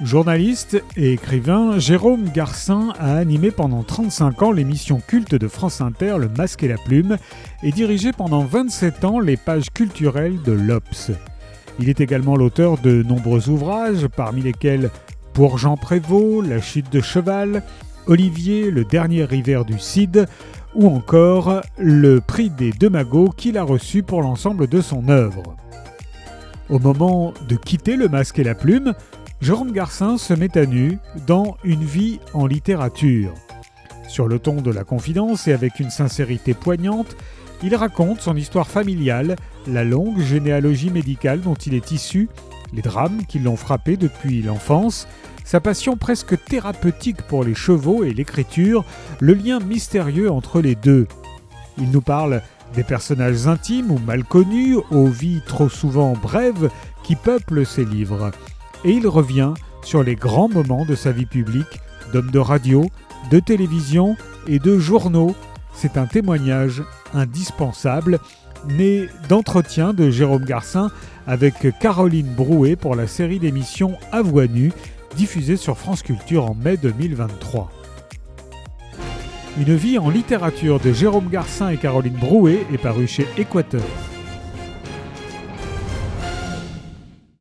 Journaliste et écrivain, Jérôme Garcin a animé pendant 35 ans l'émission culte de France Inter Le Masque et la Plume et dirigé pendant 27 ans les pages culturelles de l'Obs. Il est également l'auteur de nombreux ouvrages, parmi lesquels Pour Jean Prévost, La chute de cheval, Olivier, Le dernier hiver du Cid, ou encore le prix des deux magots qu'il a reçu pour l'ensemble de son œuvre. Au moment de quitter le masque et la plume, Jérôme Garcin se met à nu dans Une vie en littérature. Sur le ton de la confidence et avec une sincérité poignante, il raconte son histoire familiale, la longue généalogie médicale dont il est issu, les drames qui l'ont frappé depuis l'enfance, sa passion presque thérapeutique pour les chevaux et l'écriture, le lien mystérieux entre les deux. Il nous parle des personnages intimes ou mal connus, aux vies trop souvent brèves, qui peuplent ses livres et il revient sur les grands moments de sa vie publique, d'homme de radio, de télévision et de journaux. C'est un témoignage indispensable, né d'entretien de Jérôme Garcin avec Caroline Brouet pour la série d'émissions À voix nue, diffusée sur France Culture en mai 2023. Une vie en littérature de Jérôme Garcin et Caroline Brouet est parue chez Équateur.